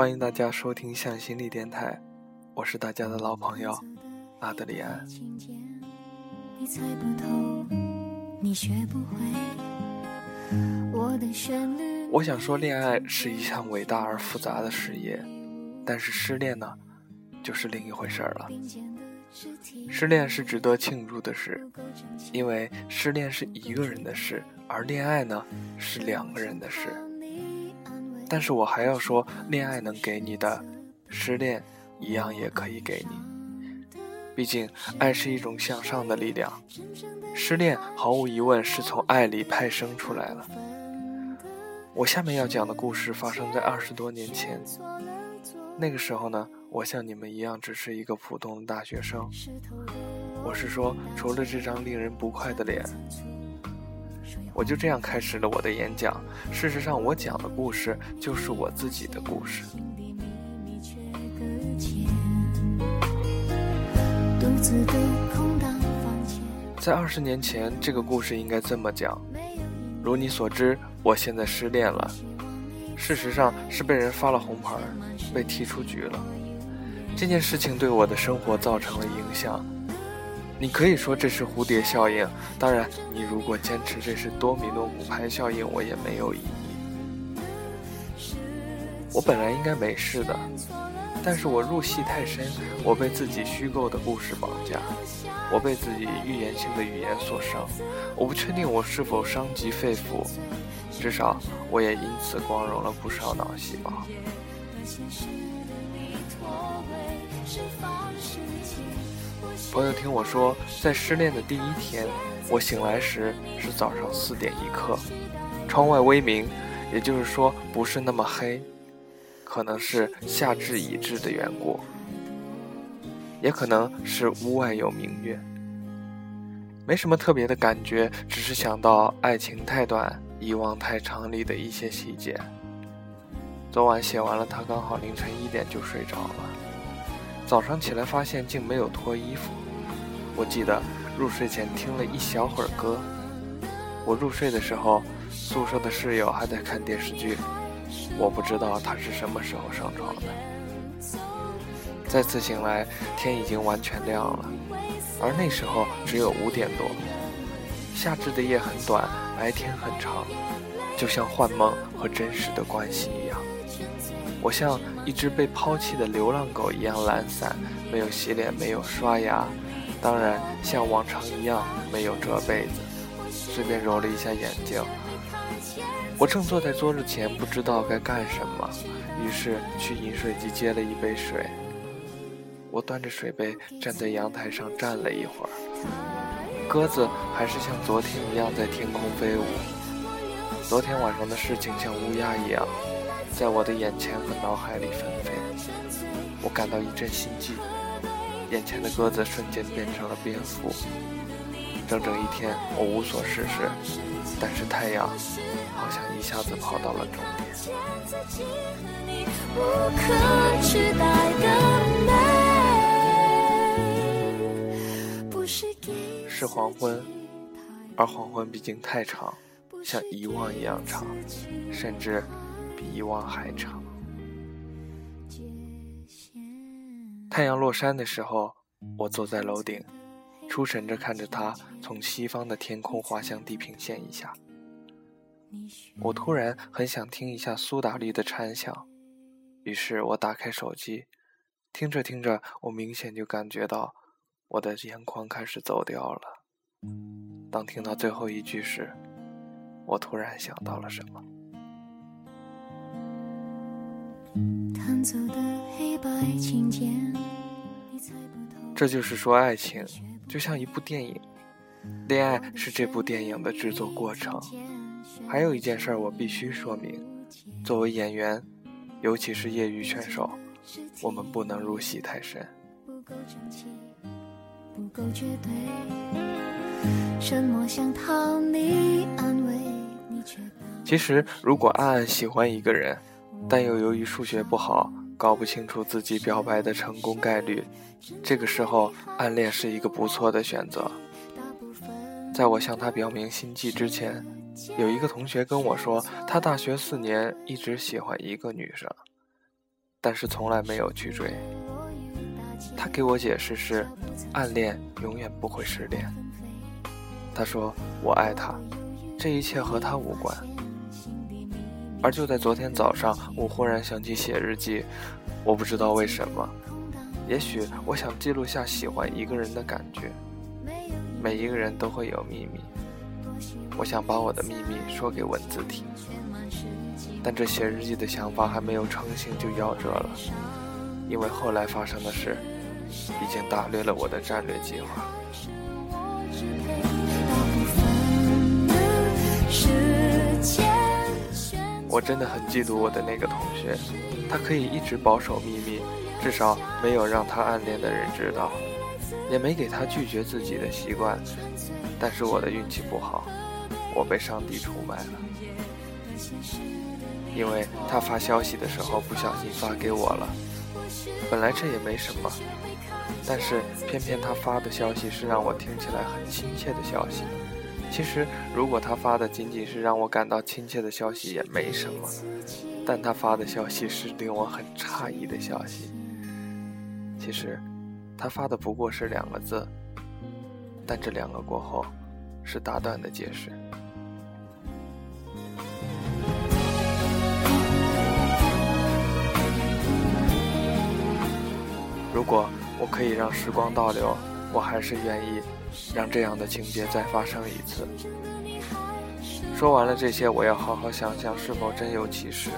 欢迎大家收听向心力电台，我是大家的老朋友阿德里安。我想说，恋爱是一项伟大而复杂的事业，但是失恋呢，就是另一回事儿了。失恋是值得庆祝的事，因为失恋是一个人的事，而恋爱呢是两个人的事。但是我还要说，恋爱能给你的，失恋一样也可以给你。毕竟，爱是一种向上的力量，失恋毫无疑问是从爱里派生出来了。我下面要讲的故事发生在二十多年前，那个时候呢。我像你们一样，只是一个普通的大学生。我是说，除了这张令人不快的脸，我就这样开始了我的演讲。事实上，我讲的故事就是我自己的故事。在二十年前，这个故事应该这么讲：如你所知，我现在失恋了。事实上，是被人发了红牌，被踢出局了。这件事情对我的生活造成了影响，你可以说这是蝴蝶效应。当然，你如果坚持这是多米诺骨牌效应，我也没有异议。我本来应该没事的，但是我入戏太深，我被自己虚构的故事绑架，我被自己预言性的语言所伤。我不确定我是否伤及肺腑，至少我也因此光荣了不少脑细胞。朋友听我说，在失恋的第一天，我醒来时是早上四点一刻，窗外微明，也就是说不是那么黑，可能是夏至已至的缘故，也可能是屋外有明月，没什么特别的感觉，只是想到爱情太短，遗忘太长里的一些细节。昨晚写完了，他刚好凌晨一点就睡着了。早上起来发现竟没有脱衣服。我记得入睡前听了一小会儿歌。我入睡的时候，宿舍的室友还在看电视剧。我不知道他是什么时候上床的。再次醒来，天已经完全亮了，而那时候只有五点多。夏至的夜很短，白天很长，就像幻梦和真实的关系。我像一只被抛弃的流浪狗一样懒散，没有洗脸，没有刷牙，当然像往常一样没有折被子，随便揉了一下眼睛。我正坐在桌子前，不知道该干什么，于是去饮水机接了一杯水。我端着水杯站在阳台上站了一会儿，鸽子还是像昨天一样在天空飞舞。昨天晚上的事情像乌鸦一样。在我的眼前和脑海里纷飞，我感到一阵心悸。眼前的鸽子瞬间变成了蝙蝠。整整一天，我无所事事，但是太阳好像一下子跑到了终点。是黄昏，而黄昏毕竟太长，像遗忘一样长，甚至。比以往还长。太阳落山的时候，我坐在楼顶，出神着看着它从西方的天空滑向地平线以下。我突然很想听一下苏打绿的蝉响，于是我打开手机，听着听着，我明显就感觉到我的眼眶开始走掉了。当听到最后一句时，我突然想到了什么。这就是说，爱情就像一部电影，恋爱是这部电影的制作过程。还有一件事我必须说明：作为演员，尤其是业余选手，我们不能入戏太深。其实，如果暗暗喜欢一个人，但又由于数学不好，搞不清楚自己表白的成功概率，这个时候暗恋是一个不错的选择。在我向他表明心迹之前，有一个同学跟我说，他大学四年一直喜欢一个女生，但是从来没有去追。他给我解释是，暗恋永远不会失恋。他说我爱他，这一切和他无关。而就在昨天早上，我忽然想起写日记，我不知道为什么，也许我想记录下喜欢一个人的感觉。每一个人都会有秘密，我想把我的秘密说给文字听，但这写日记的想法还没有成型就夭折了，因为后来发生的事。已经打乱了我的战略计划。我真的很嫉妒我的那个同学，他可以一直保守秘密，至少没有让他暗恋的人知道，也没给他拒绝自己的习惯。但是我的运气不好，我被上帝出卖了，因为他发消息的时候不小心发给我了。本来这也没什么。但是偏偏他发的消息是让我听起来很亲切的消息。其实，如果他发的仅仅是让我感到亲切的消息，也没什么。但他发的消息是令我很诧异的消息。其实，他发的不过是两个字，但这两个过后，是大段的解释。如果。我可以让时光倒流，我还是愿意让这样的情节再发生一次。说完了这些，我要好好想想是否真有其事。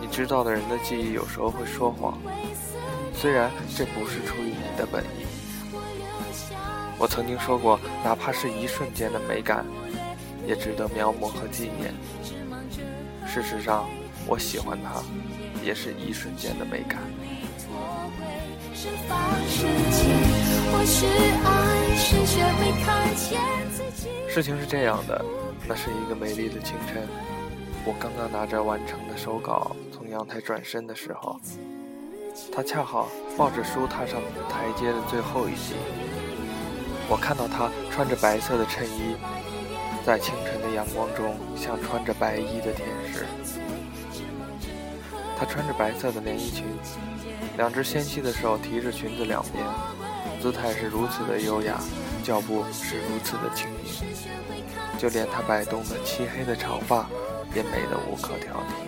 你知道的人的记忆有时候会说谎，虽然这不是出于你的本意。我曾经说过，哪怕是一瞬间的美感，也值得描摹和纪念。事实上，我喜欢他，也是一瞬间的美感。事情是这样的，那是一个美丽的清晨，我刚刚拿着完成的手稿从阳台转身的时候，他恰好抱着书踏上台阶的最后一级。我看到他穿着白色的衬衣，在清晨的阳光中像穿着白衣的天使。他穿着白色的连衣裙。两只纤细的手提着裙子两边，姿态是如此的优雅，脚步是如此的轻盈，就连她摆动的漆黑的长发也美得无可挑剔。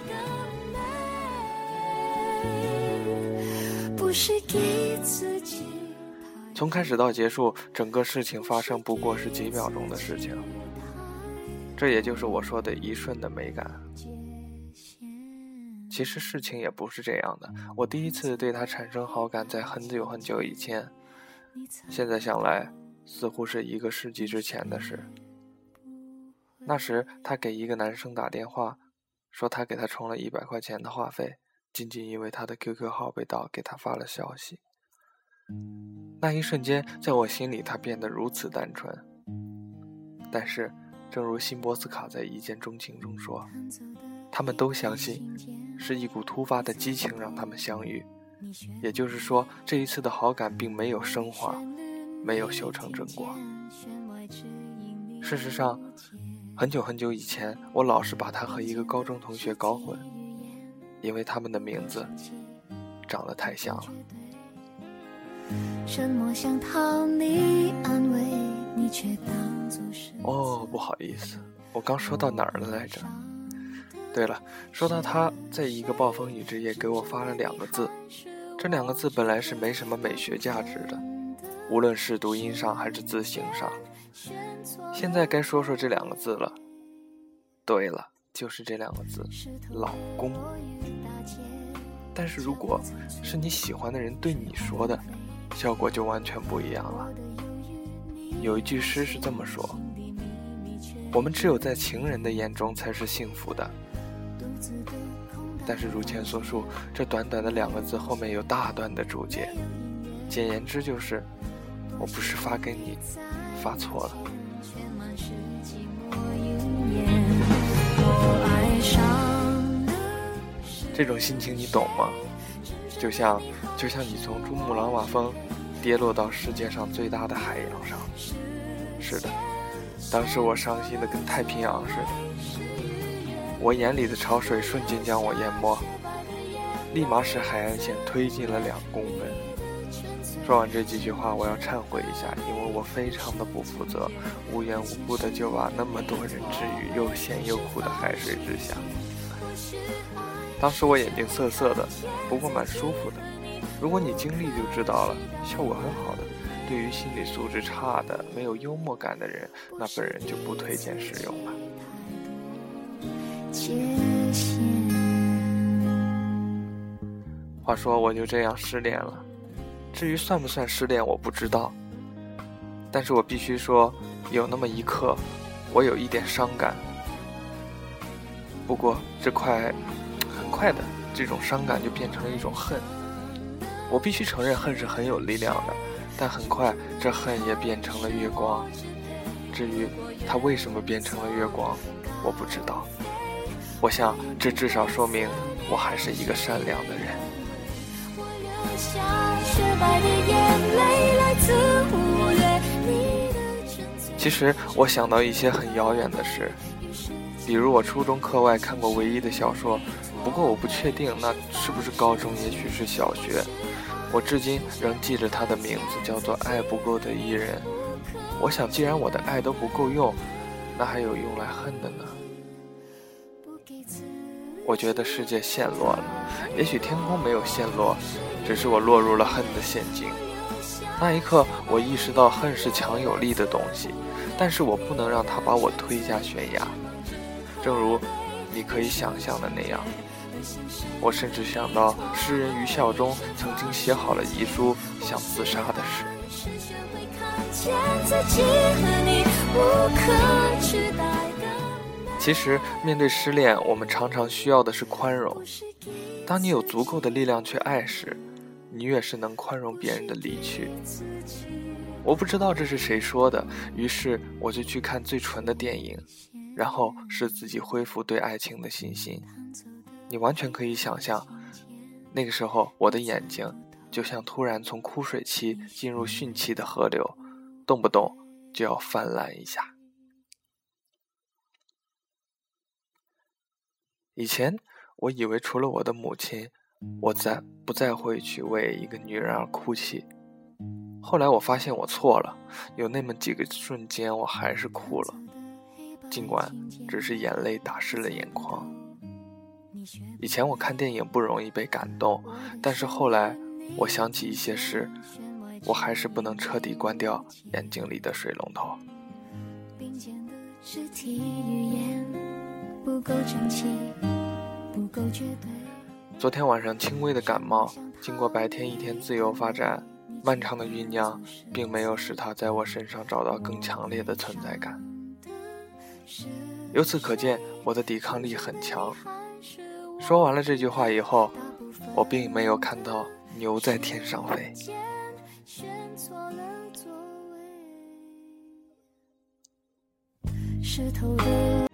从开始到结束，整个事情发生不过是几秒钟的事情，这也就是我说的一瞬的美感。其实事情也不是这样的。我第一次对他产生好感在很久很久以前，现在想来，似乎是一个世纪之前的事。那时他给一个男生打电话，说他给他充了一百块钱的话费，仅仅因为他的 QQ 号被盗，给他发了消息。那一瞬间，在我心里，他变得如此单纯。但是，正如辛波斯卡在《一见钟情》中说。他们都相信，是一股突发的激情让他们相遇。也就是说，这一次的好感并没有升华，没有修成正果。事实上，很久很久以前，我老是把他和一个高中同学搞混，因为他们的名字长得太像了。哦，不好意思，我刚说到哪儿了来着？对了，说到他在一个暴风雨之夜给我发了两个字，这两个字本来是没什么美学价值的，无论是读音上还是字形上。现在该说说这两个字了。对了，就是这两个字，老公。但是如果是你喜欢的人对你说的，效果就完全不一样了。有一句诗是这么说：我们只有在情人的眼中才是幸福的。但是如前所述，这短短的两个字后面有大段的注解，简言之就是，我不是发给你，发错了。这种心情你懂吗？就像，就像你从珠穆朗玛峰跌落到世界上最大的海洋上。是的，当时我伤心的跟太平洋似的。我眼里的潮水瞬间将我淹没，立马使海岸线推进了两公分。说完这几句话，我要忏悔一下，因为我非常的不负责，无缘无故的就把那么多人置于又咸又苦的海水之下。当时我眼睛涩涩的，不过蛮舒服的。如果你经历就知道了，效果很好的。对于心理素质差的、没有幽默感的人，那本人就不推荐使用了。话说，我就这样失恋了。至于算不算失恋，我不知道。但是我必须说，有那么一刻，我有一点伤感。不过，这快。很快的，这种伤感就变成了一种恨。我必须承认，恨是很有力量的，但很快这恨也变成了月光。至于它为什么变成了月光，我不知道。我想，这至少说明我还是一个善良的人。其实，我想到一些很遥远的事，比如我初中课外看过唯一的小说。不过我不确定那是不是高中，也许是小学。我至今仍记着他的名字，叫做《爱不够的艺人》。我想，既然我的爱都不够用，那还有用来恨的呢？我觉得世界陷落了，也许天空没有陷落，只是我落入了恨的陷阱。那一刻，我意识到恨是强有力的东西，但是我不能让它把我推下悬崖。正如你可以想象的那样。我甚至想到诗人余孝忠曾经写好了遗书想自杀的事。其实面对失恋，我们常常需要的是宽容。当你有足够的力量去爱时，你越是能宽容别人的离去。我不知道这是谁说的，于是我就去看最纯的电影，然后使自己恢复对爱情的信心。你完全可以想象，那个时候我的眼睛就像突然从枯水期进入汛期的河流，动不动就要泛滥一下。以前我以为除了我的母亲，我再不再会去为一个女人而哭泣。后来我发现我错了，有那么几个瞬间我还是哭了，尽管只是眼泪打湿了眼眶。以前我看电影不容易被感动，但是后来我想起一些事，我还是不能彻底关掉眼睛里的水龙头。昨天晚上轻微的感冒，经过白天一天自由发展，漫长的酝酿，并没有使他在我身上找到更强烈的存在感。由此可见，我的抵抗力很强。说完了这句话以后，我并没有看到牛在天上飞。我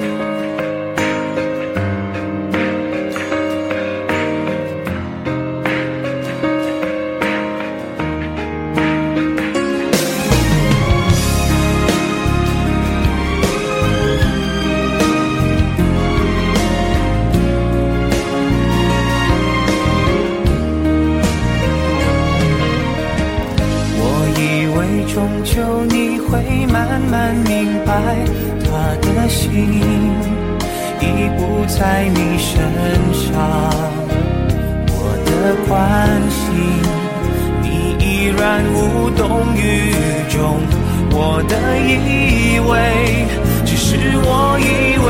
慢慢明白，他的心已不在你身上，我的关心你依然无动于衷，我的以为只是我以为，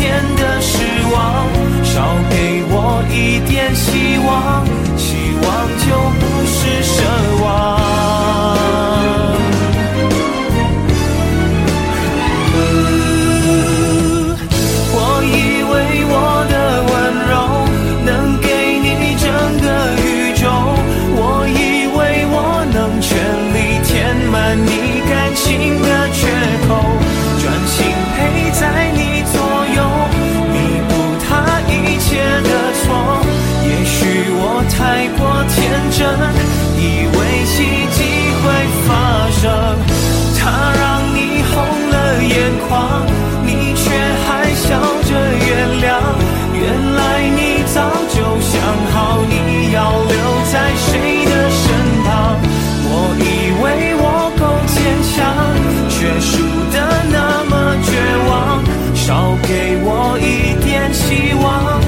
天的失望。少给我一点，希望他让你红了眼眶你却还笑着原谅。原来你早就想好你要留在谁的身旁我以为我够坚强却输的那么绝望。少给我一点希望。